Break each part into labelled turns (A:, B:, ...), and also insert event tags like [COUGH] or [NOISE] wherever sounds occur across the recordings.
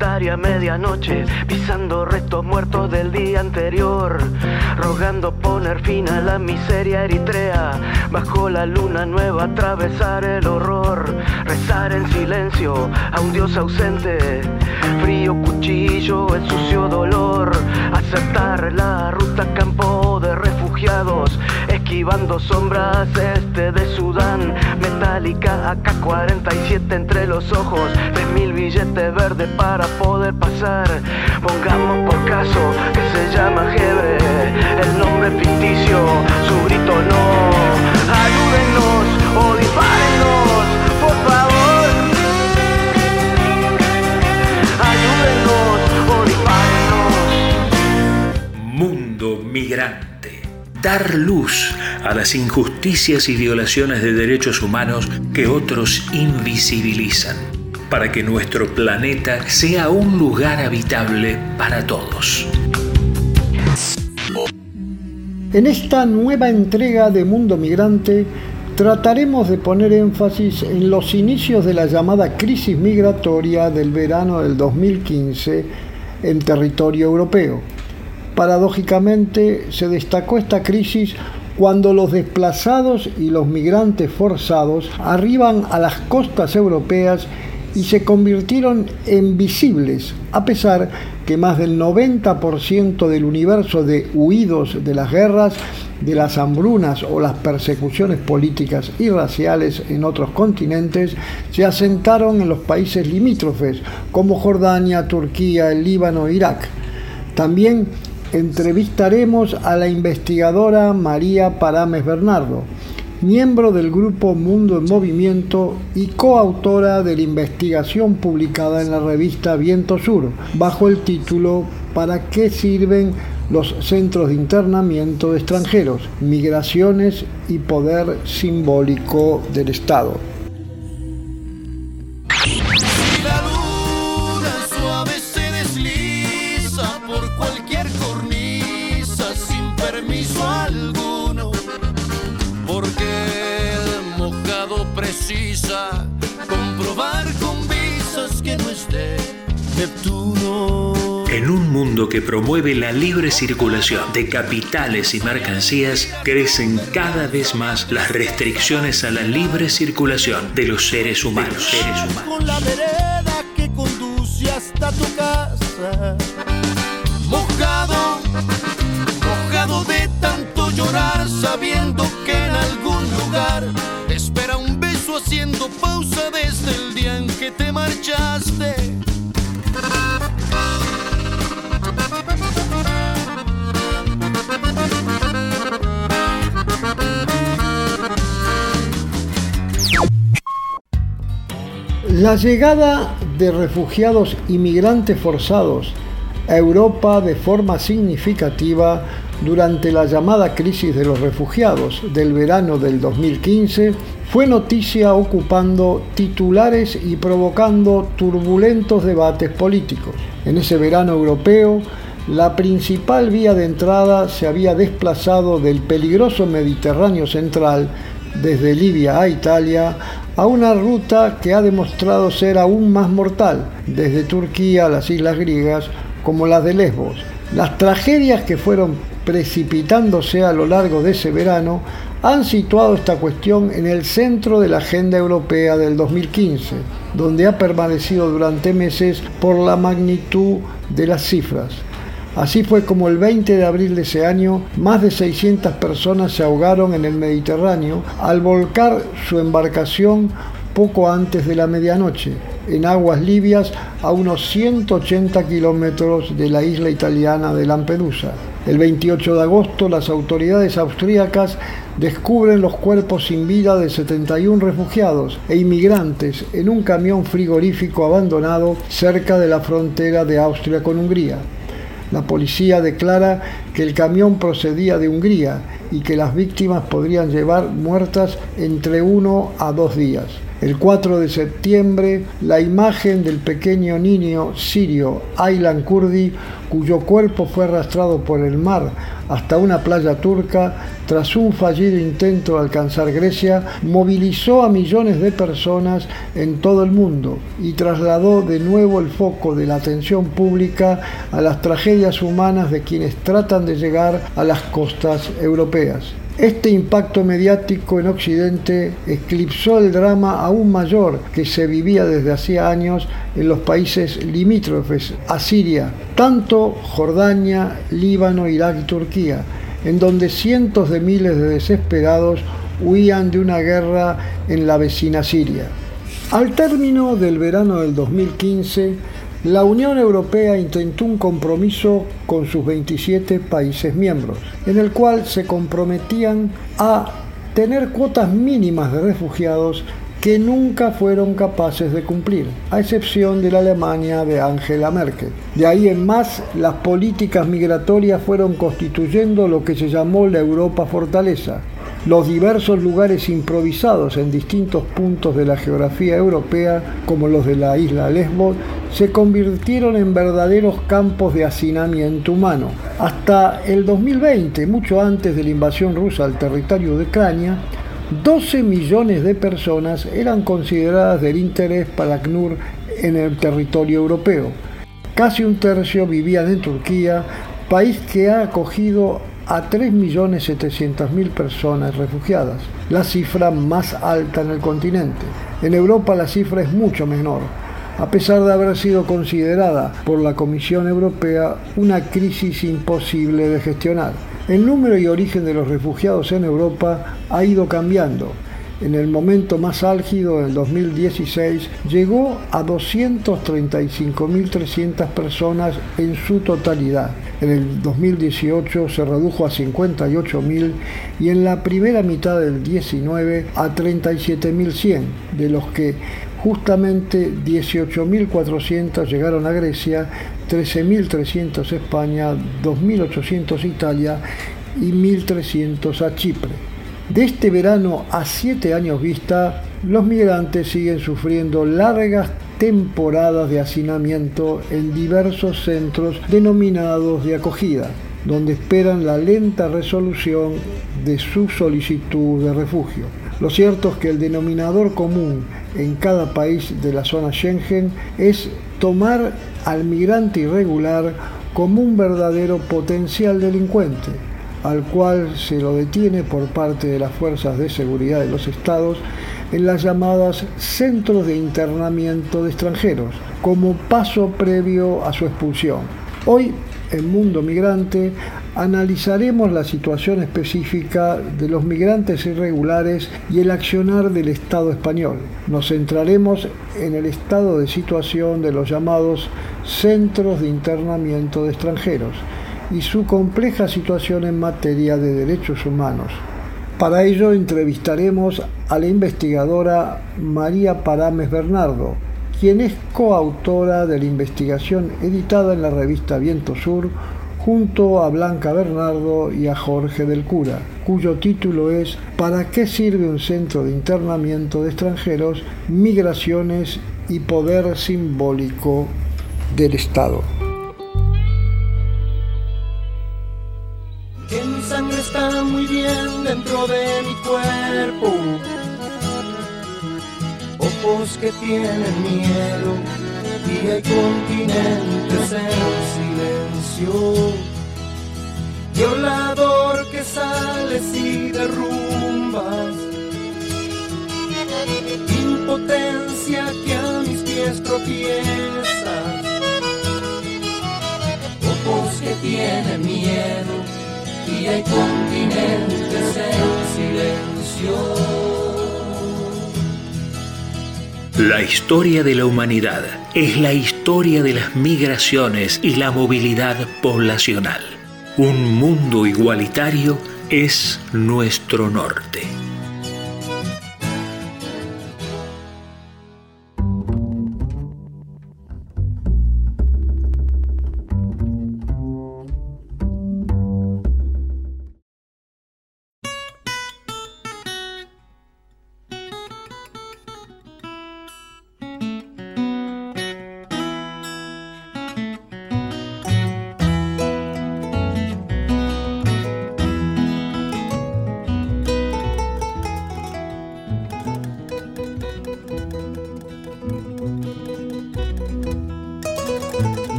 A: solitaria medianoche, pisando restos muertos del día anterior, rogando poner fin a la miseria eritrea, bajo la luna nueva atravesar el horror, rezar en silencio a un dios ausente, frío cuchillo, el sucio dolor, aceptar la ruta campo refugiados, esquivando sombras este de Sudán, metálica AK-47 entre los ojos, mil billetes verdes para poder pasar. Pongamos por caso que se llama Jebre, el nombre ficticio, su grito no. Ayúdennos o por favor. Ayúdennos o.
B: Mundo migrante. Dar luz a las injusticias y violaciones de derechos humanos que otros invisibilizan para que nuestro planeta sea un lugar habitable para todos.
C: En esta nueva entrega de Mundo Migrante trataremos de poner énfasis en los inicios de la llamada crisis migratoria del verano del 2015 en territorio europeo. Paradójicamente se destacó esta crisis cuando los desplazados y los migrantes forzados arriban a las costas europeas y se convirtieron en visibles, a pesar que más del 90% del universo de huidos de las guerras, de las hambrunas o las persecuciones políticas y raciales en otros continentes se asentaron en los países limítrofes, como Jordania, Turquía, el Líbano Irak. También entrevistaremos a la investigadora María Parames Bernardo, miembro del grupo Mundo en Movimiento y coautora de la investigación publicada en la revista Viento Sur, bajo el título ¿Para qué sirven los centros de internamiento de extranjeros? Migraciones y poder simbólico del Estado.
B: Un mundo que promueve la libre circulación de capitales y mercancías, crecen cada vez más las restricciones a la libre circulación de los seres humanos. Seres humanos.
D: Con la vereda que conduce hasta tu casa, mojado, mojado de tanto llorar, sabiendo que en algún lugar espera un beso haciendo pausa desde el día en que te marchaste.
C: La llegada de refugiados inmigrantes forzados a Europa de forma significativa durante la llamada crisis de los refugiados del verano del 2015 fue noticia ocupando titulares y provocando turbulentos debates políticos. En ese verano europeo, la principal vía de entrada se había desplazado del peligroso Mediterráneo central desde Libia a Italia a una ruta que ha demostrado ser aún más mortal, desde Turquía a las islas griegas como las de Lesbos. Las tragedias que fueron precipitándose a lo largo de ese verano han situado esta cuestión en el centro de la agenda europea del 2015, donde ha permanecido durante meses por la magnitud de las cifras. Así fue como el 20 de abril de ese año, más de 600 personas se ahogaron en el Mediterráneo al volcar su embarcación poco antes de la medianoche, en aguas libias a unos 180 kilómetros de la isla italiana de Lampedusa. El 28 de agosto las autoridades austríacas descubren los cuerpos sin vida de 71 refugiados e inmigrantes en un camión frigorífico abandonado cerca de la frontera de Austria con Hungría. La policía declara que el camión procedía de Hungría y que las víctimas podrían llevar muertas entre uno a dos días. El 4 de septiembre, la imagen del pequeño niño sirio Aylan Kurdi, cuyo cuerpo fue arrastrado por el mar hasta una playa turca, tras un fallido intento de alcanzar Grecia, movilizó a millones de personas en todo el mundo y trasladó de nuevo el foco de la atención pública a las tragedias humanas de quienes tratan de llegar a las costas europeas. Este impacto mediático en Occidente eclipsó el drama aún mayor que se vivía desde hacía años en los países limítrofes a Siria, tanto Jordania, Líbano, Irak y Turquía, en donde cientos de miles de desesperados huían de una guerra en la vecina Siria. Al término del verano del 2015, la Unión Europea intentó un compromiso con sus 27 países miembros, en el cual se comprometían a tener cuotas mínimas de refugiados que nunca fueron capaces de cumplir, a excepción de la Alemania de Angela Merkel. De ahí en más, las políticas migratorias fueron constituyendo lo que se llamó la Europa Fortaleza, los diversos lugares improvisados en distintos puntos de la geografía europea, como los de la isla Lesbos, se convirtieron en verdaderos campos de hacinamiento humano. Hasta el 2020, mucho antes de la invasión rusa al territorio de Ucrania, 12 millones de personas eran consideradas del interés para ACNUR en el territorio europeo. Casi un tercio vivían en Turquía, país que ha acogido a 3.700.000 personas refugiadas, la cifra más alta en el continente. En Europa la cifra es mucho menor, a pesar de haber sido considerada por la Comisión Europea una crisis imposible de gestionar. El número y origen de los refugiados en Europa ha ido cambiando en el momento más álgido del 2016, llegó a 235.300 personas en su totalidad. En el 2018 se redujo a 58.000 y en la primera mitad del 19 a 37.100, de los que justamente 18.400 llegaron a Grecia, 13.300 a España, 2.800 a Italia y 1.300 a Chipre. De este verano a siete años vista, los migrantes siguen sufriendo largas temporadas de hacinamiento en diversos centros denominados de acogida, donde esperan la lenta resolución de su solicitud de refugio. Lo cierto es que el denominador común en cada país de la zona Schengen es tomar al migrante irregular como un verdadero potencial delincuente al cual se lo detiene por parte de las fuerzas de seguridad de los estados en las llamadas centros de internamiento de extranjeros, como paso previo a su expulsión. Hoy, en Mundo Migrante, analizaremos la situación específica de los migrantes irregulares y el accionar del Estado español. Nos centraremos en el estado de situación de los llamados centros de internamiento de extranjeros y su compleja situación en materia de derechos humanos. Para ello entrevistaremos a la investigadora María Parames Bernardo, quien es coautora de la investigación editada en la revista Viento Sur junto a Blanca Bernardo y a Jorge del Cura, cuyo título es ¿Para qué sirve un centro de internamiento de extranjeros, migraciones y poder simbólico del Estado?
D: Dentro de mi cuerpo. Ojos que tienen miedo y hay continentes en silencio. Violador que sales y derrumbas. Impotencia que a mis pies tropiezas. Ojos que tienen miedo silencio.
B: La historia de la humanidad es la historia de las migraciones y la movilidad poblacional. Un mundo igualitario es nuestro norte.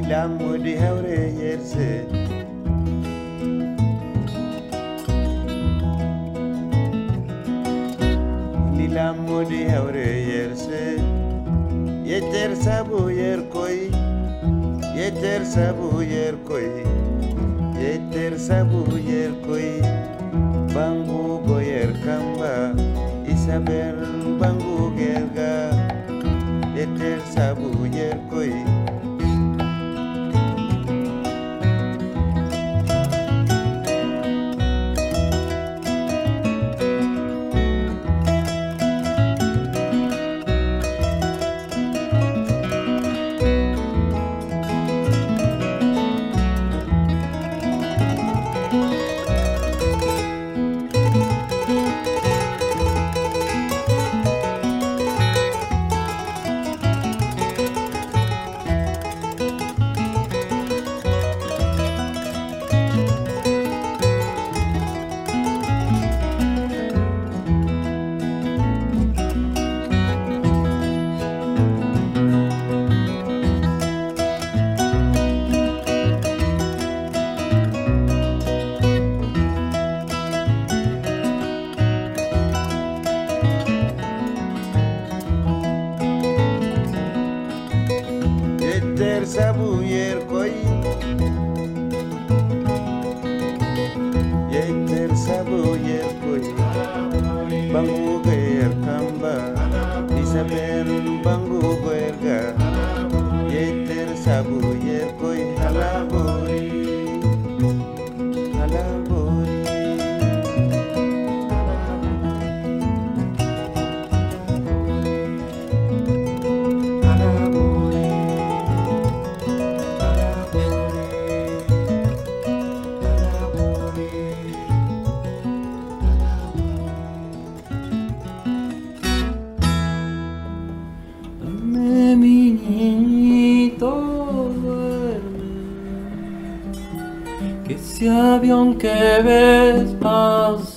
E: Modi hawre yerse lila modi hawre yerse yeter sabu yer koy yeter sabu yer koy yer bangu goyer kamba. Isabel bangu gerga. Yeter sabu yeter sabu yer koy yeter sabu yer koy bangu ger kamba isabel bangu gerga yeter sabu yer koy
F: avión que ves pasar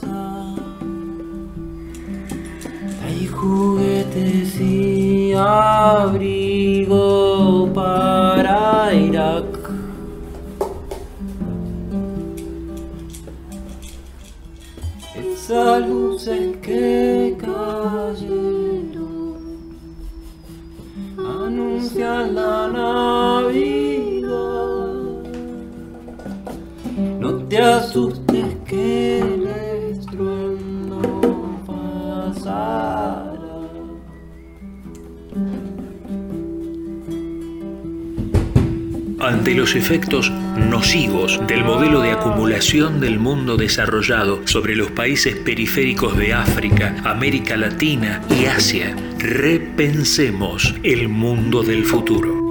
B: Ante los efectos nocivos del modelo de acumulación del mundo desarrollado sobre los países periféricos de África, América Latina y Asia, repensemos el mundo del futuro.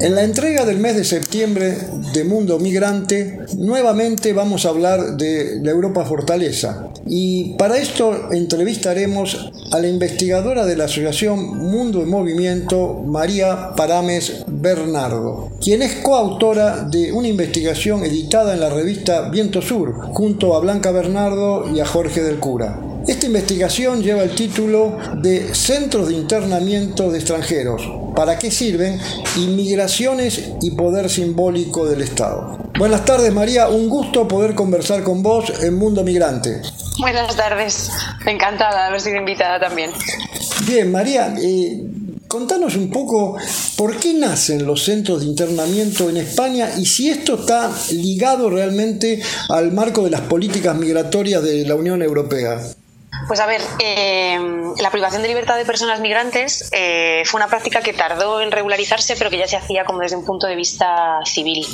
C: En la entrega del mes de septiembre de Mundo Migrante, nuevamente vamos a hablar de la Europa Fortaleza. Y para esto entrevistaremos a la investigadora de la Asociación Mundo en Movimiento, María Parames Bernardo, quien es coautora de una investigación editada en la revista Viento Sur, junto a Blanca Bernardo y a Jorge del Cura. Esta investigación lleva el título de Centros de Internamiento de Extranjeros. ¿Para qué sirven? Inmigraciones y Poder Simbólico del Estado. Buenas tardes María, un gusto poder conversar con vos en Mundo Migrante.
G: Buenas tardes, encantada de haber sido invitada también.
C: Bien, María, eh, contanos un poco por qué nacen los centros de internamiento en España y si esto está ligado realmente al marco de las políticas migratorias de la Unión Europea.
G: Pues a ver, eh, la privación de libertad de personas migrantes eh, fue una práctica que tardó en regularizarse, pero que ya se hacía como desde un punto de vista civil.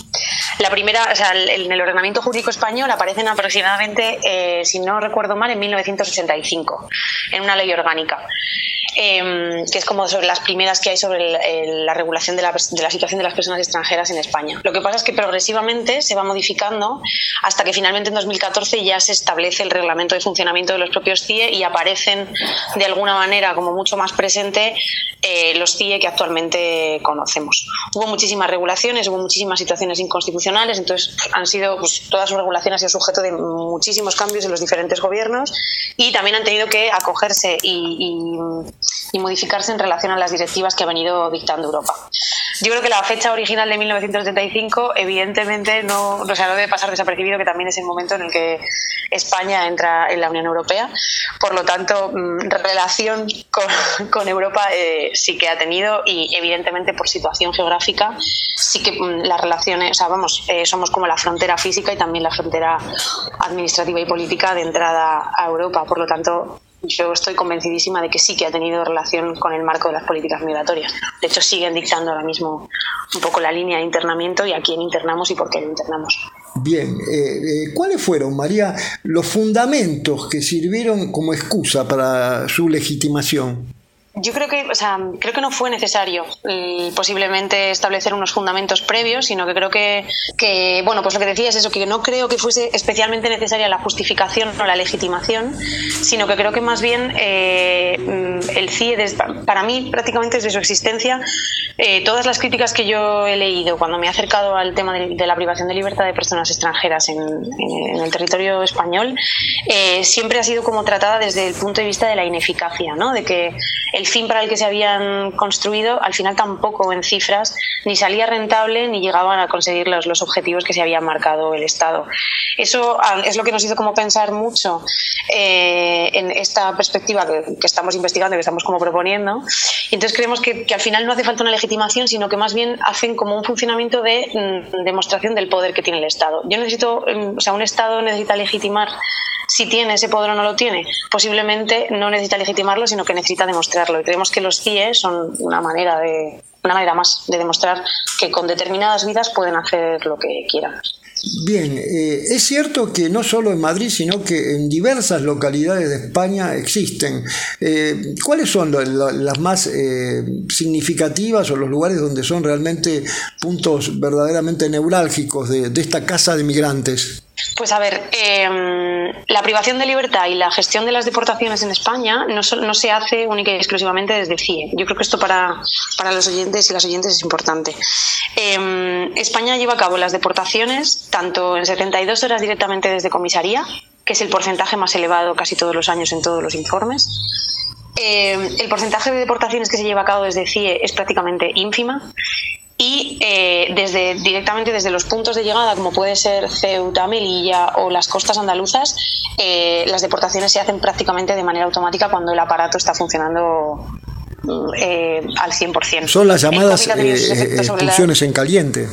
G: La primera, o sea, en el ordenamiento jurídico español aparecen aproximadamente, eh, si no recuerdo mal, en 1985, en una ley orgánica. Em, que es como sobre las primeras que hay sobre la regulación de la, de la, situación de las personas extranjeras en España. Lo que pasa es que progresivamente se va modificando hasta que finalmente en 2014 ya se establece el reglamento de funcionamiento de los propios CIE y aparecen de alguna manera como mucho más presente eh, los CIE que actualmente conocemos. Hubo muchísimas regulaciones, hubo muchísimas situaciones inconstitucionales, entonces han sido, pues, toda su regulación sido sujeto de muchísimos cambios en los diferentes gobiernos y también han tenido que acogerse y modificarse en relación a las directivas que ha venido dictando Europa. Yo creo que la fecha original de 1975, evidentemente, no, o sea, no debe pasar desapercibido que también es el momento en el que España entra en la Unión Europea. Por lo tanto, mm, relación [LAUGHS] con, Europa eh, sí que ha tenido y, evidentemente, por situación geográfica, sí que mm, las relaciones, o sea, vamos, eh, somos como la frontera física y también la frontera administrativa y política de entrada a Europa. Por lo tanto, yo estoy convencidísima de que sí que ha tenido relación con el marco de las políticas migratorias. De hecho, siguen dictando ahora mismo un poco la línea de internamiento y a quién internamos y por qué lo internamos.
C: Bien, eh, eh, ¿cuáles fueron, María, los fundamentos que sirvieron como excusa para su legitimación?
G: Yo creo que, o sea, creo que no fue necesario eh, posiblemente establecer unos fundamentos previos, sino que creo que, que, bueno, pues lo que decía es eso, que no creo que fuese especialmente necesaria la justificación o la legitimación, sino que creo que más bien eh, el CIE, para mí prácticamente desde su existencia, eh, todas las críticas que yo he leído cuando me he acercado al tema de, la privación de libertad de personas extranjeras en, el territorio español, siempre ha sido como tratada desde el punto de vista de la ineficacia, ¿no? De que el fin para el que se habían construido al final tampoco en cifras ni salía rentable ni llegaban a conseguir los, los objetivos que se había marcado el Estado. Eso ah, es lo que nos hizo como pensar mucho eh, en esta perspectiva que, estamos investigando y que estamos como proponiendo. Entonces creemos que, que, al final no hace falta una legitimación, sino que más bien hacen como un funcionamiento de mm, demostración del poder que tiene el Estado. Yo necesito, mm, o sea, un Estado necesita legitimar si tiene ese poder o no lo tiene. Posiblemente no necesita legitimarlo, sino que necesita demostrarlo. Y creemos que los CIE son una manera de una manera más de demostrar que con determinadas vidas pueden hacer lo que quieran.
C: Bien, eh, es cierto que no solo en Madrid, sino que en diversas localidades de España existen. Eh, ¿Cuáles son las más eh, significativas o los lugares donde son realmente puntos verdaderamente neurálgicos de, de esta casa de migrantes?
G: Pues a ver, em, la privación de libertad y la gestión de las deportaciones en España no, no, se hace única y exclusivamente desde CIE. Yo creo que esto para, para los oyentes y las oyentes es importante. Em, España lleva a cabo las deportaciones tanto en 72 horas directamente desde comisaría, que es el porcentaje más elevado casi todos los años en todos los informes. Em, el porcentaje de deportaciones que se lleva a cabo desde CIE es prácticamente ínfima y eh, desde directamente desde los puntos de llegada como puede ser Ceuta, Melilla o las costas andaluzas eh, las deportaciones se hacen prácticamente de manera automática cuando el aparato está funcionando eh, al 100%.
C: Son las llamadas expulsiones en caliente.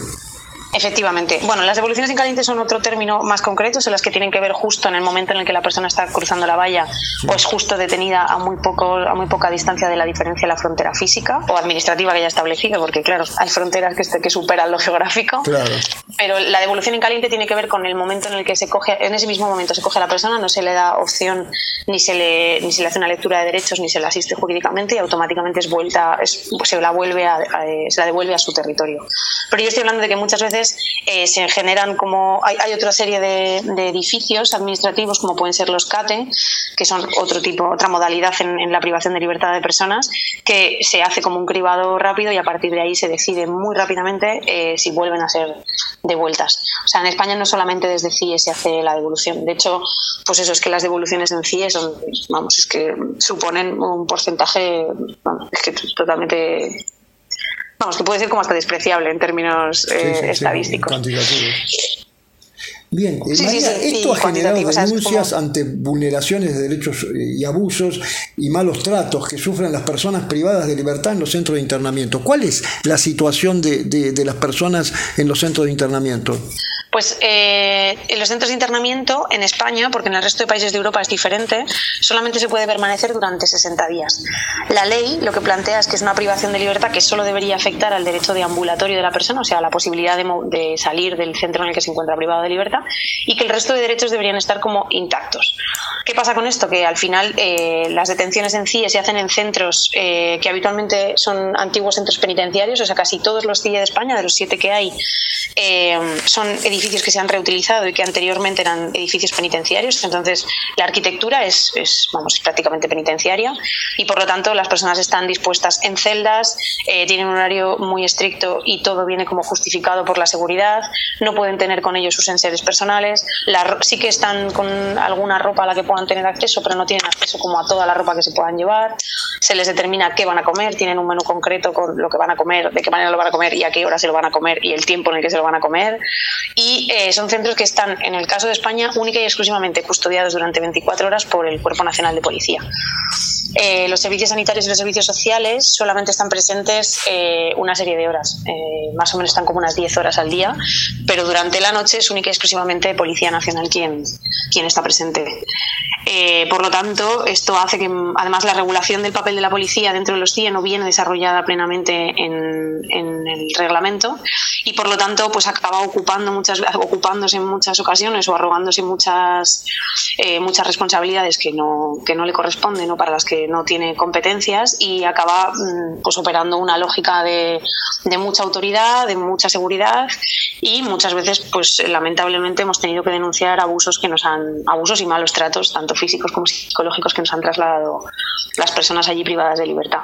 G: Efectivamente. Bueno, las devoluciones en caliente son otro término más concreto, son las que tienen que ver justo en el momento en el que la persona está cruzando la valla o es justo detenida a muy poco a muy poca distancia de la diferencia de la frontera física o administrativa que haya establecido, porque claro, hay fronteras que, este, que superan lo geográfico.
C: Claro.
G: Pero la devolución en caliente tiene que ver con el momento en el que se coge, en ese mismo momento se coge a la persona, no se le da opción ni se le ni se le hace una lectura de derechos ni se le asiste jurídicamente y automáticamente es vuelta, se la vuelve a, se la devuelve a su territorio. Pero yo estoy hablando de que muchas veces eh, se generan como. Hay, otra serie de, edificios administrativos, como pueden ser los CATE, que son otro tipo, otra modalidad en, la privación de libertad de personas, que se hace como un cribado rápido y a partir de ahí se decide muy rápidamente eh, si vuelven a ser devueltas. O sea, en España no solamente desde CIE se hace la devolución. De hecho, pues eso es que las devoluciones en CIE son, vamos, es que suponen un porcentaje, es que totalmente vamos, que puede ser como hasta despreciable en términos eh, estadísticos.
C: Bien, eh, esto ha generado denuncias ante vulneraciones de derechos eh, y abusos y malos tratos que sufren las personas privadas de libertad en los centros de internamiento. ¿Cuál es la situación de, de las personas en los centros de internamiento?
G: Pues eh, en los centros de internamiento en España, porque en el resto de países de Europa es diferente, solamente se puede permanecer durante 60 días. La ley lo que plantea es que es una privación de libertad que solo debería afectar al derecho de ambulatorio de la persona, o sea, la posibilidad de, salir del centro en el que se encuentra privado de libertad, y que el resto de derechos deberían estar como intactos. ¿Qué pasa con esto? Que al final eh, las detenciones en CIE se hacen en centros eh, que habitualmente son antiguos centros penitenciarios, o sea, casi todos los CIE de España, de los siete que hay, eh, son edificios que se han reutilizado y que anteriormente eran edificios penitenciarios. Entonces, la arquitectura es, es vamos, prácticamente penitenciaria y por lo tanto las personas están dispuestas en celdas, tienen un horario muy estricto y todo viene como justificado por la seguridad, no pueden tener con ellos sus enseres personales, sí que están con alguna ropa a la que puedan tener acceso, pero no tienen acceso como a toda la ropa que se puedan llevar. Se les determina qué van a comer, tienen un menú concreto con lo que van a comer, de qué manera lo van a comer y a qué hora se lo van a comer y el tiempo en el que se lo van a comer. Eh, son centros que están, en el caso de España, única y exclusivamente custodiados durante 24 horas por el Cuerpo Nacional de Policía. Eh, los servicios sanitarios y los servicios sociales solamente están presentes eh, una serie de horas, más o menos están como unas 10 horas al día, pero durante la noche es única y exclusivamente Policía Nacional quien, quien está presente. Eh, por lo tanto, esto hace que, además, la regulación del papel de la policía dentro de los CIE no viene desarrollada plenamente en, el reglamento y, por lo tanto, pues acaba ocupando muchas, ocupándose en muchas ocasiones o arrogándose muchas, eh, muchas responsabilidades que no, que no le corresponden o para las que no tiene competencias y acaba mm, pues, operando una lógica de, de mucha autoridad, de mucha seguridad y muchas veces, pues lamentablemente, hemos tenido que denunciar abusos que nos han, abusos y malos tratos, tanto físicos como psicológicos que nos han trasladado las personas allí privadas de libertad.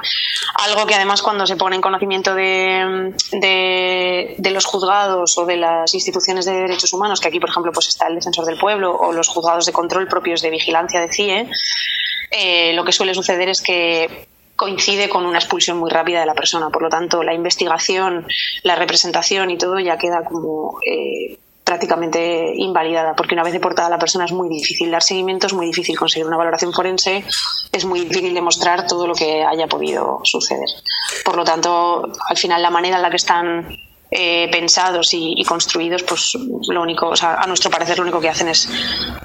G: Algo que además cuando se pone en conocimiento de, de, los juzgados o de las instituciones de derechos humanos, que aquí por ejemplo pues está el defensor del pueblo o los juzgados de control propios de vigilancia de CIE, eh, lo que suele suceder es que coincide con una expulsión muy rápida de la persona. Por lo tanto, la investigación, la representación y todo ya queda como eh, prácticamente invalidada, porque una vez deportada la persona es muy difícil dar seguimiento, es muy difícil conseguir una valoración forense, es muy difícil demostrar todo lo que haya podido suceder. Por lo tanto, al final la manera en la que están eh, pensados y, construidos, pues lo único, o sea, a nuestro parecer lo único que hacen es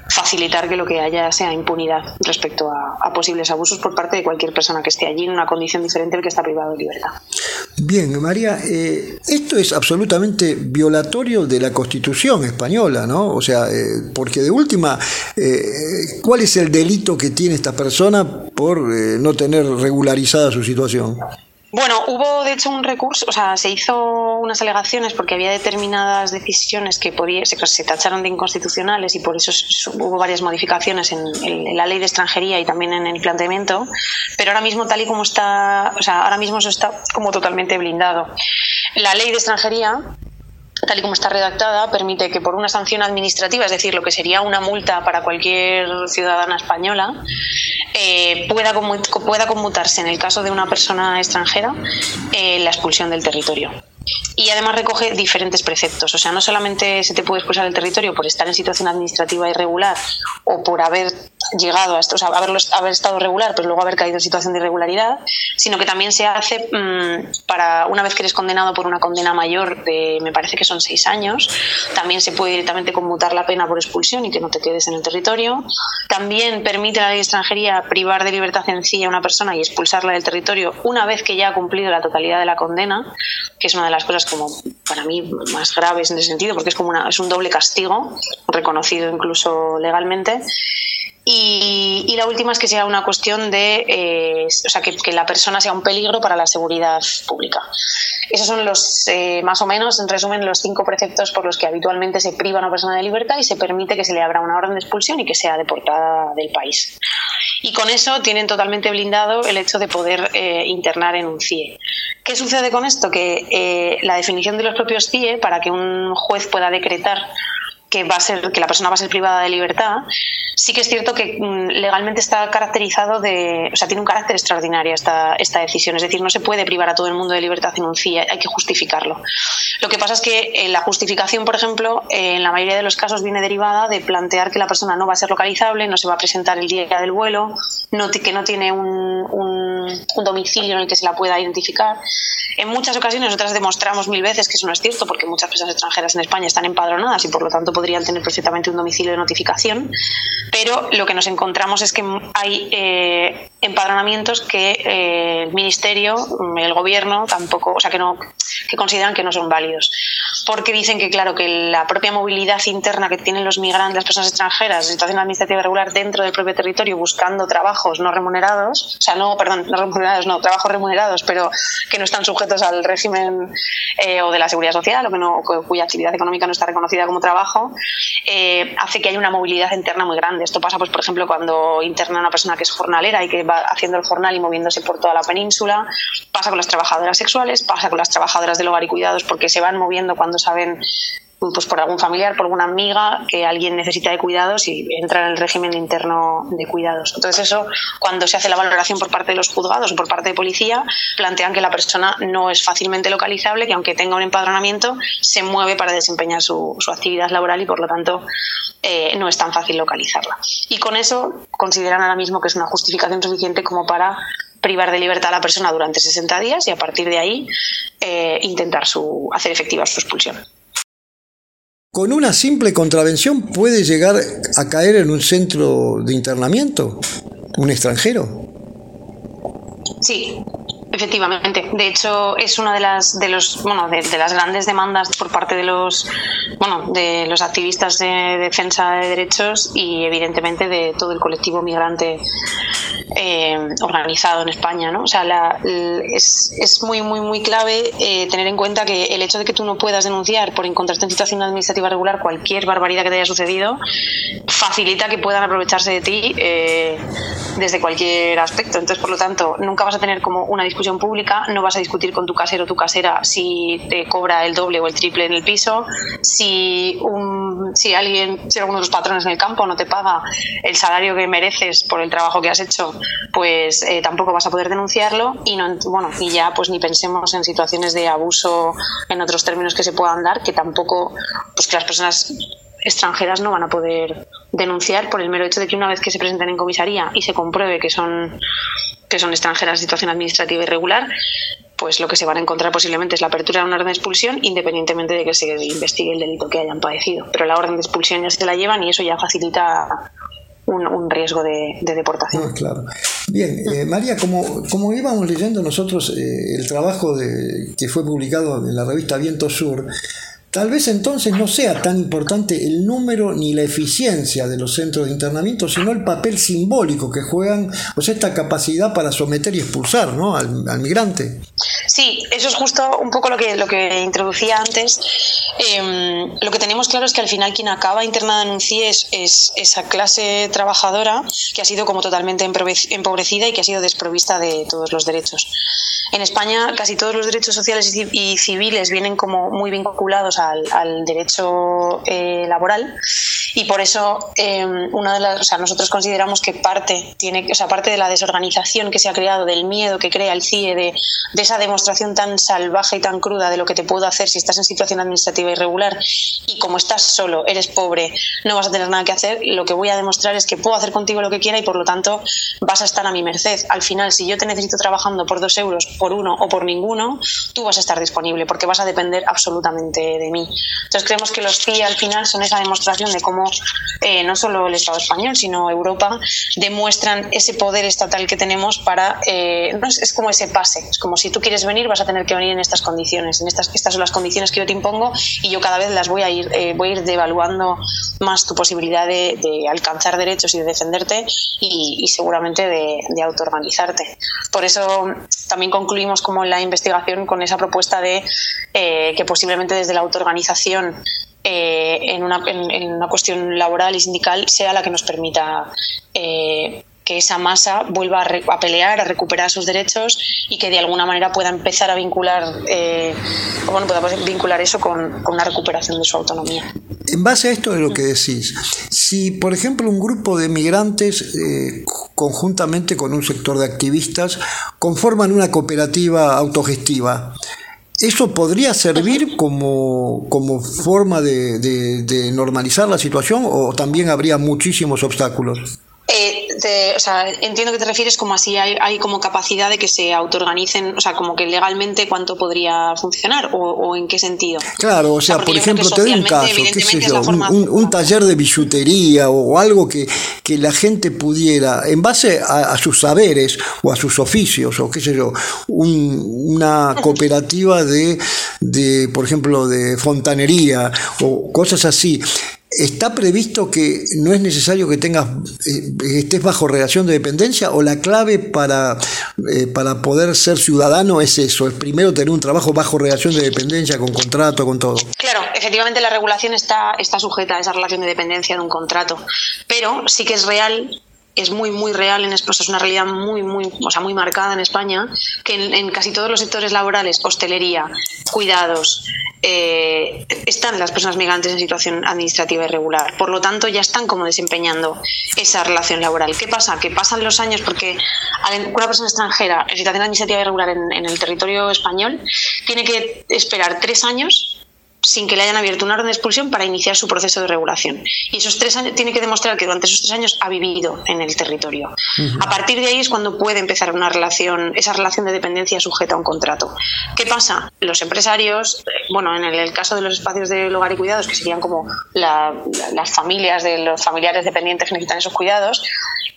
G: facilitar que lo que haya sea impunidad respecto a, posibles abusos por parte de cualquier persona que esté allí en una condición diferente al que está privado de libertad.
C: Bien, María, eh, esto es absolutamente violatorio de la Constitución española, ¿no? O sea, eh, porque de última, ¿cuál es el delito que tiene esta persona por no tener regularizada su situación?
G: Bueno, hubo de hecho un recurso, o sea, se hizo unas alegaciones porque había determinadas decisiones que podía, se, tacharon de inconstitucionales y por eso hubo varias modificaciones en, la ley de extranjería y también en el planteamiento, pero ahora mismo tal y como está, o sea, ahora mismo eso está como totalmente blindado. La ley de extranjería tal y como está redactada, permite que por una sanción administrativa, es decir, lo que sería una multa para cualquier ciudadana española, eh, pueda, pueda conmutarse en el caso de una persona extranjera eh, la expulsión del territorio y además recoge diferentes preceptos. O sea, no solamente se te puede expulsar del territorio por estar en situación administrativa irregular o por haber llegado a esto, o sea, haberlo, haber estado regular, pero luego haber caído en situación de irregularidad, sino que también se hace mm, para una vez que eres condenado por una condena mayor de, me parece que son seis años, también se puede directamente conmutar la pena por expulsión y que no te quedes en el territorio. También permite la ley de extranjería privar de libertad sencilla a una persona y expulsarla del territorio una vez que ya ha cumplido la totalidad de la condena, que es una de las cosas como para mí más graves en ese sentido, porque es como una, es un doble castigo, reconocido incluso legalmente. Y, la última es que sea una cuestión de, eh, o sea, que, la persona sea un peligro para la seguridad pública. Esos son los, eh, más o menos, en resumen, los cinco preceptos por los que habitualmente se priva a una persona de libertad y se permite que se le abra una orden de expulsión y que sea deportada del país. Y con eso tienen totalmente blindado el hecho de poder eh, internar en un CIE. ¿Qué sucede con esto? Que la definición de los propios CIE, para que un juez pueda decretar que va a ser que la persona va a ser privada de libertad, sí que es cierto que mm, legalmente está caracterizado de, o sea, tiene un carácter extraordinario esta, esta decisión, es decir, no se puede privar a todo el mundo de libertad en un CIE, hay que justificarlo. Lo que pasa es que eh, la justificación, por ejemplo, eh, en la mayoría de los casos viene derivada de plantear que la persona no va a ser localizable, no se va a presentar el día del vuelo, no, que no tiene un, un, un domicilio en el que se la pueda identificar. En muchas ocasiones nosotras demostramos mil veces que eso no es cierto porque muchas personas extranjeras en España están empadronadas y por lo tanto tener perfectamente un domicilio de notificación, pero lo que nos encontramos es que hay eh, empadronamientos que eh, el ministerio, el gobierno tampoco, o sea, que no que consideran que no son válidos, porque dicen que claro que la propia movilidad interna que tienen los migrantes, las personas extranjeras, en situación administrativa regular dentro del propio territorio buscando trabajos no remunerados, o sea, no, perdón, no remunerados, no, trabajos remunerados, pero que no están sujetos al régimen eh, o de la seguridad social o que no, cuya actividad económica no está reconocida como trabajo, eh, hace que haya una movilidad interna muy grande. Esto pasa, pues, por ejemplo, cuando interna una persona que es jornalera y que va haciendo el jornal y moviéndose por toda la península, pasa con las trabajadoras sexuales, pasa con las trabajadoras del hogar y cuidados porque se van moviendo cuando saben pues por algún familiar, por alguna amiga que alguien necesita de cuidados y entra en el régimen interno de cuidados. Entonces eso, cuando se hace la valoración por parte de los juzgados o por parte de policía, plantean que la persona no es fácilmente localizable, que aunque tenga un empadronamiento, se mueve para desempeñar su, actividad laboral y por lo tanto eh, no es tan fácil localizarla. Y con eso consideran ahora mismo que es una justificación suficiente como para privar de libertad a la persona durante 60 días y a partir de ahí eh, intentar su, hacer efectiva su expulsión.
C: ¿Con una simple contravención puede llegar a caer en un centro de internamiento un extranjero?
G: Sí, Efectivamente. De hecho, es una de las de los bueno de, las grandes demandas por parte de los bueno de los activistas de defensa de derechos y evidentemente de todo el colectivo migrante eh, organizado en España, ¿no? O sea, la, es, es, muy muy muy clave eh, tener en cuenta que el hecho de que tú no puedas denunciar por encontrarte en situación administrativa regular cualquier barbaridad que te haya sucedido facilita que puedan aprovecharse de ti eh, desde cualquier aspecto. Entonces, por lo tanto, nunca vas a tener como una pública, no vas a discutir con tu casero o tu casera si te cobra el doble o el triple en el piso, si, un, si alguien, si alguno de los patrones en el campo no te paga el salario que mereces por el trabajo que has hecho, pues eh, tampoco vas a poder denunciarlo y no, bueno, y ya pues ni pensemos en situaciones de abuso en otros términos que se puedan dar, que tampoco, pues que las personas extranjeras no van a poder denunciar por el mero hecho de que una vez que se presenten en comisaría y se compruebe que son que son extranjeras en situación administrativa irregular, pues lo que se van a encontrar posiblemente es la apertura de una orden de expulsión, independientemente de que se investigue el delito que hayan padecido. Pero la orden de expulsión ya se la llevan y eso ya facilita un, riesgo de, deportación.
C: Ah, claro. Bien, eh, María, como, como íbamos leyendo nosotros eh, el trabajo de, que fue publicado en la revista Viento Sur, Tal vez entonces no sea tan importante el número ni la eficiencia de los centros de internamiento, sino el papel simbólico que juegan, sea, esta capacidad para someter y expulsar ¿no? al, migrante.
G: Sí, eso es justo un poco lo que, lo que introducía antes. Em, lo que tenemos claro es que al final quien acaba internada en un CIE es, es, esa clase trabajadora que ha sido como totalmente empobrecida y que ha sido desprovista de todos los derechos. En España casi todos los derechos sociales y civiles vienen como muy vinculados al, derecho eh, laboral y por eso eh, una de las, o sea, nosotros consideramos que parte tiene, o sea, parte de la desorganización que se ha creado, del miedo que crea el CIE, de, de esa demostración tan salvaje y tan cruda de lo que te puedo hacer si estás en situación administrativa irregular y como estás solo, eres pobre, no vas a tener nada que hacer, lo que voy a demostrar es que puedo hacer contigo lo que quiera y por lo tanto vas a estar a mi merced. Al final, si yo te necesito trabajando por dos euros por uno o por ninguno, tú vas a estar disponible porque vas a depender absolutamente de mí. Entonces creemos que los CIE al final son esa demostración de cómo eh, no solo el Estado español, sino Europa demuestran ese poder estatal que tenemos para... Eh, es, como ese pase, es como si tú quieres venir vas a tener que venir en estas condiciones, en estas, son las condiciones que yo te impongo y yo cada vez las voy a ir, eh, voy a ir devaluando más tu posibilidad de, alcanzar derechos y de defenderte y, seguramente de, de autoorganizarte. Por eso también con concluimos como la investigación con esa propuesta de que posiblemente desde la autoorganización eh, en, una, en, una, cuestión laboral y sindical sea la que nos permita eh, que esa masa vuelva a, pelear, a recuperar sus derechos y que de alguna manera pueda empezar a vincular, eh, bueno, pueda vincular eso con, con, una recuperación de su autonomía.
C: En base a esto de lo que decís, si por ejemplo un grupo de migrantes conjuntamente con un sector de activistas conforman una cooperativa autogestiva, ¿Eso podría servir como, como forma de, de, normalizar la situación o también habría muchísimos obstáculos?
G: Eh, o sea, entiendo que te refieres como así hay, hay, como capacidad de que se autoorganicen, o sea, como que legalmente cuánto podría funcionar o, en qué sentido.
C: Claro, o sea, por ejemplo, te doy un caso, qué sé yo, un, taller de bisutería o, algo que, que, la gente pudiera, en base a, sus saberes o a sus oficios o qué sé yo, una cooperativa de, de, por ejemplo, de fontanería o cosas así, ¿Está previsto que no es necesario que tengas eh, estés bajo relación de dependencia o la clave para, eh, para poder ser ciudadano es eso, es primero tener un trabajo bajo relación de dependencia, con contrato, con todo?
G: Claro, efectivamente la regulación está, está sujeta a esa relación de dependencia de un contrato, pero sí que es real es muy, muy real, en, España, es una realidad muy, muy, o sea, muy marcada en España, que en, casi todos los sectores laborales, hostelería, cuidados, eh, están las personas migrantes en situación administrativa irregular. Por lo tanto, ya están como desempeñando esa relación laboral. ¿Qué pasa? Que pasan los años porque una persona extranjera en situación administrativa irregular en el territorio español tiene que esperar tres años sin que le hayan abierto una orden de expulsión para iniciar su proceso de regulación. Y esos tres años tiene que demostrar que durante esos tres años ha vivido en el territorio. A partir de ahí es cuando puede empezar una relación, esa relación de dependencia sujeta a un contrato. ¿Qué pasa? Los empresarios, bueno, en el, caso de los espacios de hogar y cuidados, que serían como las familias de los familiares dependientes que necesitan esos cuidados,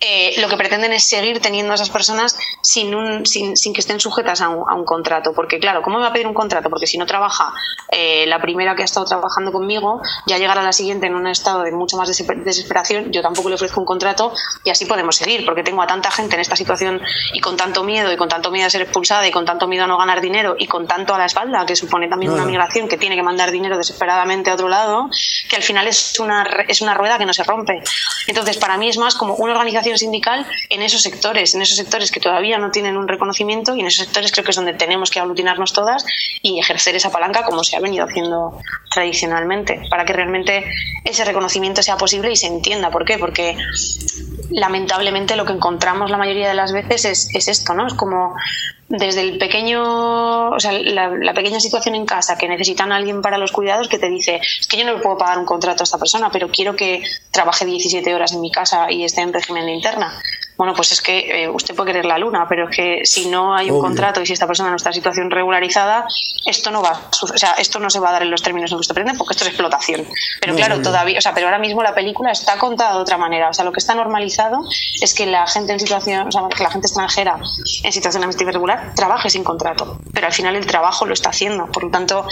G: eh, lo que pretenden es seguir teniendo a esas personas sin, un, sin, sin que estén sujetas a un, contrato. Porque, claro, ¿cómo me va a pedir un contrato? Porque si no trabaja eh, la primera que ha estado trabajando conmigo, ya llegará la siguiente en un estado de mucha más desesperación, yo tampoco le ofrezco un contrato y así podemos seguir, porque tengo a tanta gente en esta situación y con tanto miedo, y con tanto miedo a ser expulsada, y con tanto miedo a no ganar dinero, y con tanto a la espalda, que supone también una migración que tiene que mandar dinero desesperadamente a otro lado, que al final es una, es una rueda que no se rompe. Entonces, para mí es más como una organización sindical en esos sectores, en esos sectores que todavía no tienen un reconocimiento y en esos sectores creo que es donde tenemos que aglutinarnos todas y ejercer esa palanca como se ha venido haciendo tradicionalmente, para que realmente ese reconocimiento sea posible y se entienda. ¿Por qué? Porque lamentablemente lo que encontramos la mayoría de las veces es, es esto, ¿no? Es como desde el pequeño, o sea, la, pequeña situación en casa que necesitan a alguien para los cuidados que te dice, es que yo no le puedo pagar un contrato a esta persona, pero quiero que trabaje 17 horas en mi casa y esté en régimen de interna bueno, pues es que eh, usted puede querer la luna, pero es que si no hay un contrato y si esta persona no está en situación regularizada, esto no va, o sea, esto no se va a dar en los términos en que usted pretende, porque esto es explotación. Pero claro, todavía, o sea, pero ahora mismo la película está contada de otra manera. O sea, lo que está normalizado es que la gente en situación, o sea, que la gente extranjera en situación administrativa irregular trabaje sin contrato, pero al final el trabajo lo está haciendo. Por lo tanto,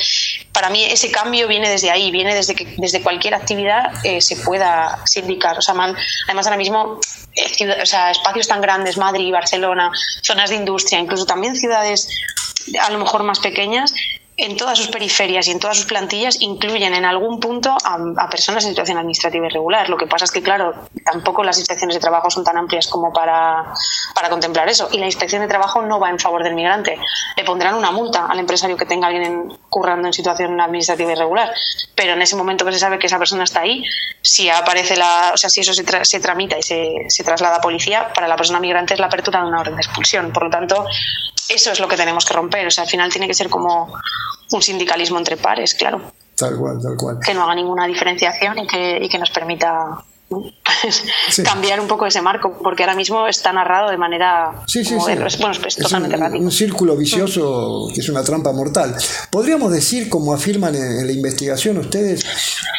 G: para mí ese cambio viene desde ahí, viene desde que desde cualquier actividad eh, se pueda sindicar. O sea, además ahora mismo o sea, espacios tan grandes, Madrid, Barcelona, zonas de industria, incluso también ciudades a lo mejor más pequeñas, en todas sus periferias y en todas sus plantillas incluyen en algún punto a, personas en situación administrativa irregular. Lo que pasa es que, claro, tampoco las inspecciones de trabajo son tan amplias como para, para contemplar eso. Y la inspección de trabajo no va en favor del migrante. Le pondrán una multa al empresario que tenga a alguien currando en situación administrativa irregular. Pero en ese momento que se sabe que esa persona está ahí, si aparece la, o sea, si eso se, se tramita y se, se traslada a policía, para la persona migrante es la apertura de una orden de expulsión. Por lo tanto, eso es lo que tenemos que romper. O sea, al final tiene que ser como un sindicalismo entre pares, claro.
C: Tal cual, tal cual.
G: Que no haga ninguna diferenciación y que, y que nos permita cambiar un poco ese marco, porque ahora mismo está narrado de manera
C: sí, sí, bueno,
G: es, totalmente
C: un, un, círculo vicioso que es una trampa mortal. Podríamos decir, como afirman en, la investigación ustedes,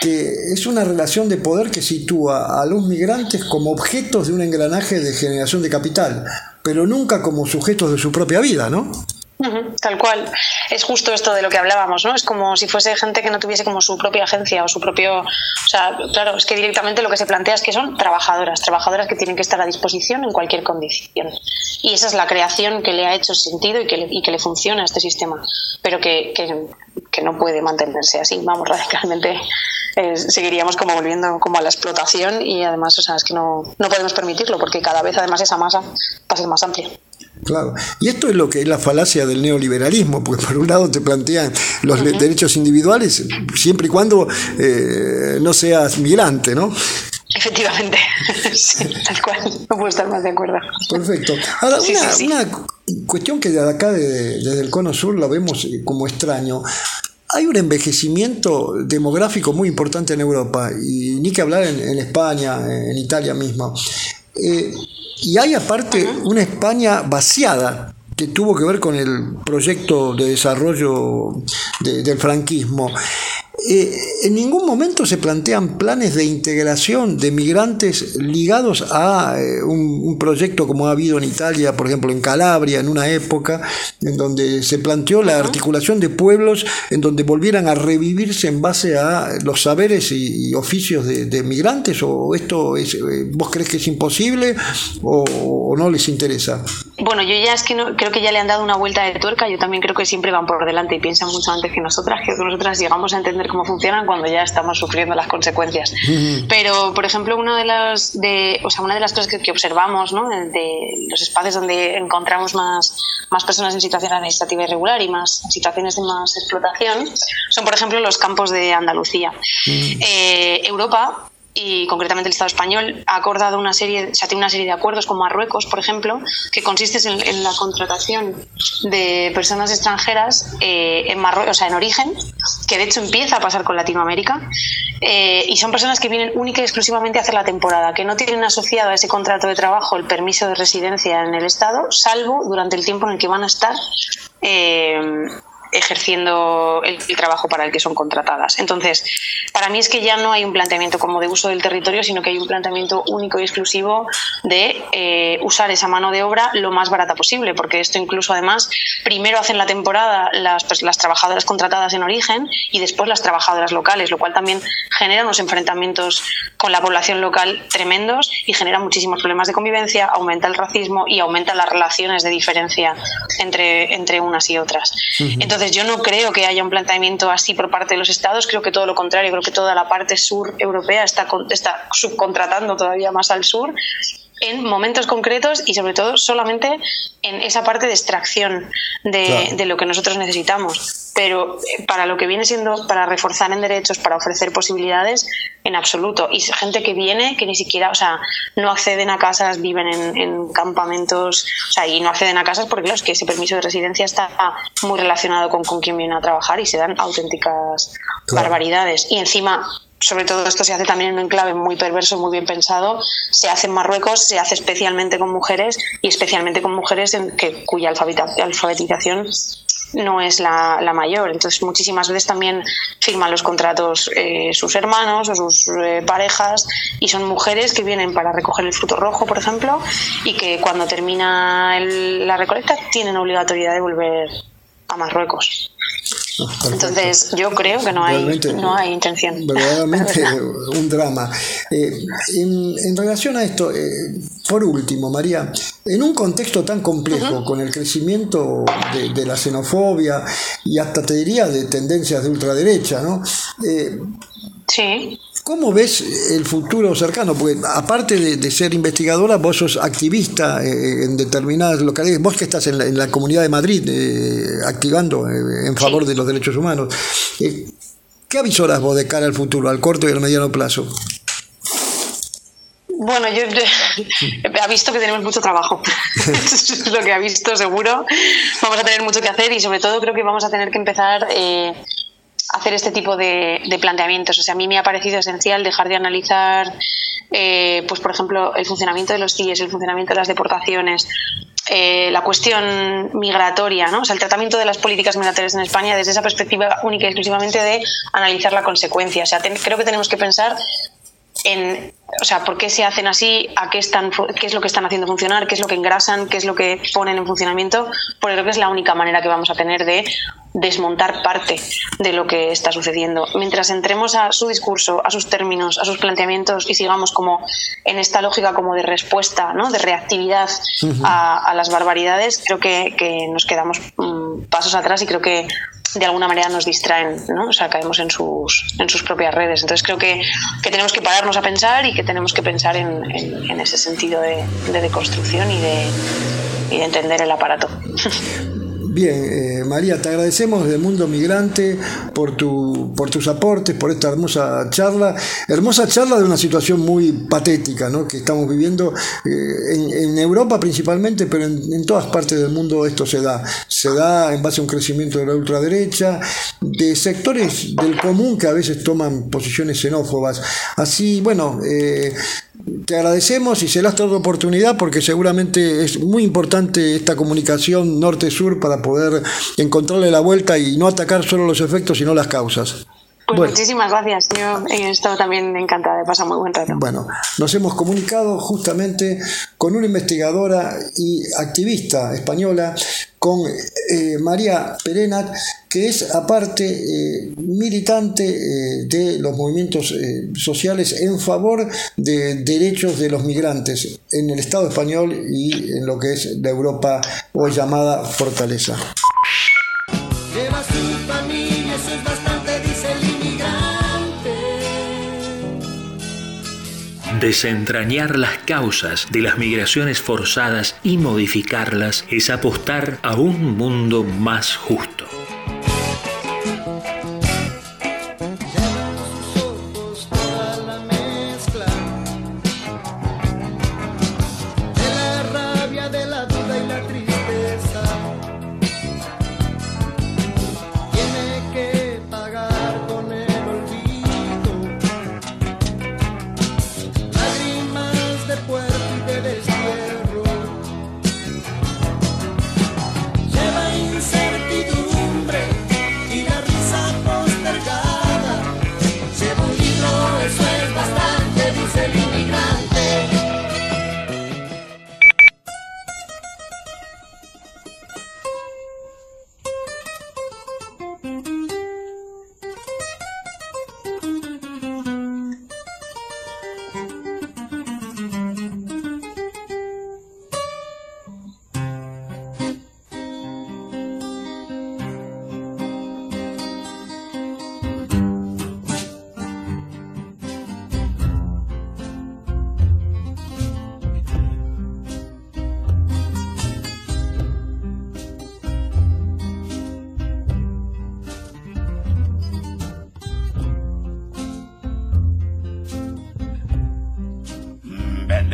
C: que es una relación de poder que sitúa a los migrantes como objetos de un engranaje de generación de capital, pero nunca como sujetos de su propia vida, ¿no?
G: Tal cual. Es justo esto de lo que hablábamos, ¿no? Es como si fuese gente que no tuviese como su propia agencia o su propio... O sea, claro, es que directamente lo que se plantea es que son trabajadoras, trabajadoras que tienen que estar a disposición en cualquier condición. Y esa es la creación que le ha hecho sentido y que le, y que le funciona a este sistema, pero que, que, no puede mantenerse así. Vamos, [LAUGHS] radicalmente eh, seguiríamos como volviendo como a la explotación y además, o sea, es que no, no podemos permitirlo porque cada vez además esa masa va a ser más amplia.
C: Claro. Y esto es lo que es la falacia del neoliberalismo, porque por un lado te plantean los derechos individuales siempre y cuando eh, no seas migrante, ¿no?
G: Efectivamente, [LAUGHS] sí, tal cual, no puedo estar más de acuerdo.
C: Perfecto. Ahora, una, cuestión que de acá, desde el Cono Sur, la vemos eh, como extraño. Hay un envejecimiento demográfico muy importante en Europa, y ni que hablar en, España, en Italia misma. Eh, y hay aparte una España vaciada que tuvo que ver con el proyecto de desarrollo del franquismo. Eh, en ningún momento se plantean planes de integración de migrantes ligados a eh, un, proyecto como ha habido en Italia, por ejemplo en Calabria, en una época en donde se planteó la articulación de pueblos en donde volvieran a revivirse en base a los saberes y, oficios de, migrantes, o esto es, eh, vos crees que es imposible o, no les interesa?
G: Bueno, yo ya es que no, creo que ya le han dado una vuelta de tuerca, yo también creo que siempre van por delante y piensan mucho antes que nosotras, creo que nosotras llegamos a entender cómo funcionan cuando ya estamos sufriendo las consecuencias. Pero, por ejemplo, una de las, de, o sea, una de las cosas que, observamos ¿no? de los espacios donde encontramos más, más personas en situación administrativa irregular y más situaciones de más explotación son, por ejemplo, los campos de Andalucía. Eh, Europa y concretamente el Estado español ha acordado una serie, o sea, tiene una serie de acuerdos con Marruecos, por ejemplo, que consiste en, la contratación de personas extranjeras eh, en Marruecos, o sea, en origen, que de hecho empieza a pasar con Latinoamérica, eh, y son personas que vienen única y exclusivamente a hacer la temporada, que no tienen asociado a ese contrato de trabajo el permiso de residencia en el Estado, salvo durante el tiempo en el que van a estar eh, ejerciendo el, trabajo para el que son contratadas. Entonces, para mí es que ya no hay un planteamiento como de uso del territorio, sino que hay un planteamiento único y exclusivo de eh, usar esa mano de obra lo más barata posible, porque esto incluso además, primero hacen la temporada las, pues, las trabajadoras contratadas en origen y después las trabajadoras locales, lo cual también genera unos enfrentamientos con la población local tremendos y genera muchísimos problemas de convivencia, aumenta el racismo y aumenta las relaciones de diferencia entre, entre unas y otras. Entonces, entonces, yo no creo que haya un planteamiento así por parte de los Estados, creo que todo lo contrario, creo que toda la parte sur europea está, está subcontratando todavía más al sur en momentos concretos y sobre todo solamente en esa parte de extracción de, lo que nosotros necesitamos. Pero eh, para lo que viene siendo, para reforzar en derechos, para ofrecer posibilidades, en absoluto. Y gente que viene, que ni siquiera, o sea, no acceden a casas, viven en, campamentos, o sea, y no acceden a casas porque, claro, es que ese permiso de residencia está muy relacionado con, con quien viene a trabajar y se dan auténticas barbaridades. Y encima, sobre todo esto se hace también en un enclave muy perverso, muy bien pensado, se hace en Marruecos, se hace especialmente con mujeres y especialmente con mujeres en que, cuya alfabetización no es la, mayor. Entonces, muchísimas veces también firman los contratos eh, sus hermanos o sus eh, parejas y son mujeres que vienen para recoger el fruto rojo, por ejemplo, y que cuando termina la recolecta tienen obligatoriedad de volver a Marruecos. Entonces, yo creo que no hay, no hay intención.
C: Verdaderamente [LAUGHS] [LAUGHS] un drama. Eh, en, relación a esto, eh, por último, María, en un contexto tan complejo, con el crecimiento de, la xenofobia y hasta te diría de tendencias de ultraderecha, ¿no?
G: Eh, sí.
C: ¿Cómo ves el futuro cercano? Porque aparte de, ser investigadora, vos sos activista eh, en determinadas localidades, vos que estás en la, Comunidad de Madrid eh, activando eh, en favor de los derechos humanos. ¿Qué avisoras vos de cara al futuro, al corto y al mediano plazo?
G: Bueno, yo he visto que tenemos mucho trabajo. [LAUGHS] [LAUGHS] es lo que ha visto, seguro. Vamos a tener mucho que hacer y sobre todo creo que vamos a tener que empezar hacer este tipo de, planteamientos. O sea, a mí me ha parecido esencial dejar de analizar, eh, pues por ejemplo, el funcionamiento de los CIES, el funcionamiento de las deportaciones, eh, la cuestión migratoria, ¿no? o sea, el tratamiento de las políticas migratorias en España desde esa perspectiva única y exclusivamente de analizar la consecuencia. O sea, creo que tenemos que pensar en, o sea, por qué se hacen así, a qué, están, qué es lo que están haciendo funcionar, qué es lo que engrasan, qué es lo que ponen en funcionamiento, porque creo que es la única manera que vamos a tener de desmontar parte de lo que está sucediendo. Mientras entremos a su discurso, a sus términos, a sus planteamientos y sigamos como en esta lógica como de respuesta, ¿no? de reactividad a, las barbaridades, creo que, que nos quedamos mm, pasos atrás y creo que de alguna manera nos distraen, ¿no? O sea, caemos en sus, en sus propias redes. Entonces creo que, que tenemos que pararnos a pensar y que tenemos que pensar en, en, ese sentido de, de deconstrucción y de, y de entender el aparato. [LAUGHS]
C: Bien, eh, María, te agradecemos de Mundo Migrante por, tu, por tus aportes, por esta hermosa charla. Hermosa charla de una situación muy patética ¿no? que estamos viviendo eh, en, Europa principalmente, pero en, todas partes del mundo esto se da. Se da en base a un crecimiento de la ultraderecha, de sectores del común que a veces toman posiciones xenófobas. Así, bueno, eh, te agradecemos y serás toda oportunidad porque seguramente es muy importante esta comunicación norte-sur para poder encontrarle la vuelta y no atacar solo los efectos sino las causas.
G: Pues muchísimas gracias. Yo he estado también encantada de pasar muy buen rato.
C: Bueno, nos hemos comunicado justamente con una investigadora y activista española, con eh, María Perenat, que es aparte eh, militante eh, de los movimientos sociales en favor de derechos de los migrantes en el Estado español y en lo que es la Europa hoy llamada Fortaleza.
H: Desentrañar las causas de las migraciones forzadas y modificarlas es apostar a un mundo más justo.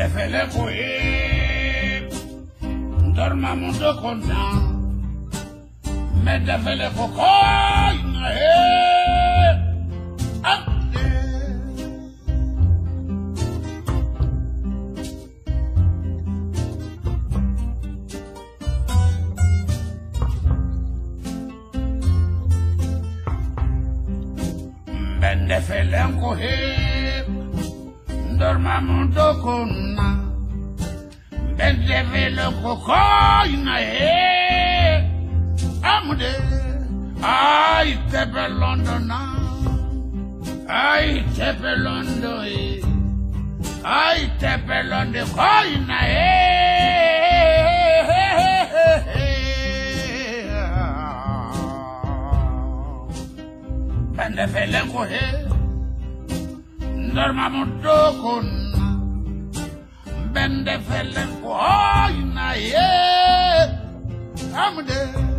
H: jefe de fui, dormamos dos con nada, me te felejo con. hole in. I'm. I step London now. I step London. I step London hole in the head. And the fellow go here. Dormamos con and the fellas for all you know, yeah. I'm there.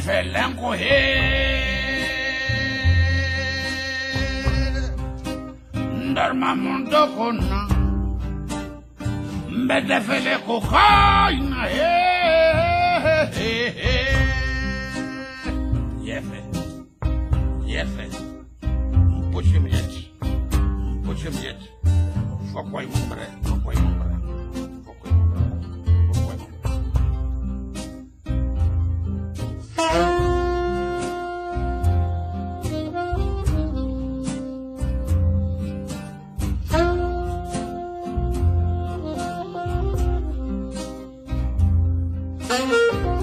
H: Jefe langu hii ndarma mundokona mbedefele kukaina hii
C: Y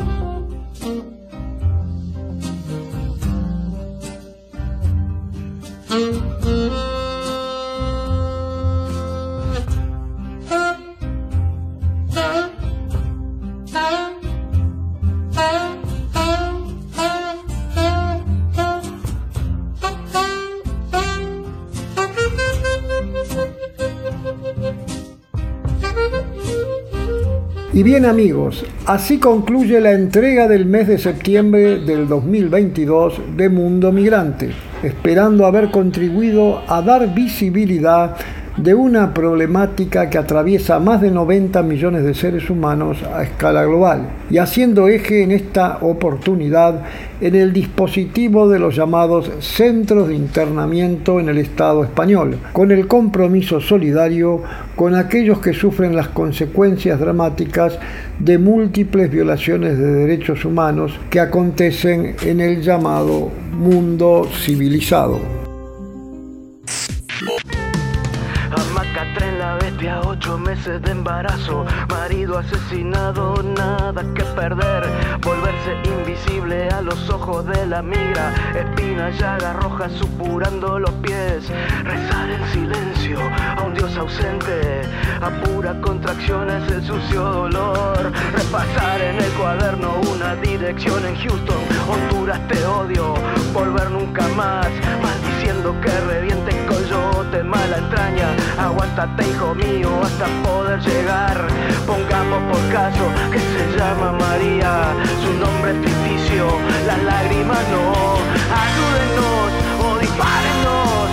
C: bien amigos, así concluye la entrega del mes de septiembre del 2022 de Mundo Migrante, esperando haber contribuido a dar visibilidad de una problemática que atraviesa más de 90 millones de seres humanos a escala global y haciendo eje en esta oportunidad en el dispositivo de los llamados centros de internamiento en el Estado español, con el compromiso solidario con aquellos que sufren las consecuencias dramáticas de múltiples violaciones de derechos humanos que acontecen en el llamado mundo civilizado.
A: Amacatre en la bestia, ocho meses de embarazo, marido asesinado, nada que perder, volverse invisible a los ojos de la migra, espina, llaga roja supurando los pies, rezar en silencio a un dios ausente, a pura contracción es el sucio dolor, repasar en el cuaderno una dirección en Houston, Honduras te odio, volver nunca más, maldiciendo que reviente coyote, mala entraña, aguántate hijo mío hasta poder llegar, pongamos por caso que se llama María, su nombre es ficticio, las lágrimas no, ayúdenos o dispárenos,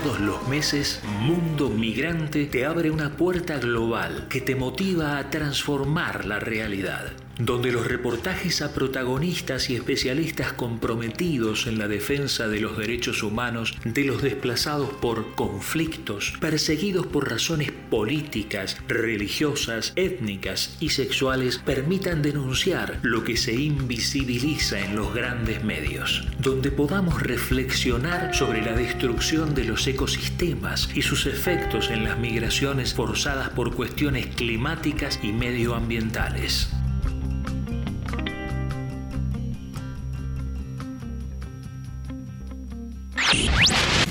B: Todos los meses, Mundo Migrante te abre una puerta global que te motiva a transformar la realidad, donde los reportajes a protagonistas y especialistas comprometidos en la defensa de los derechos humanos de los desplazados por conflictos, perseguidos por razones políticas, religiosas, étnicas y sexuales, permitan denunciar lo que se invisibiliza en los grandes medios, donde podamos reflexionar sobre la destrucción de los ecosistemas y sus efectos en las migraciones forzadas por cuestiones climáticas y medioambientales. Rocky.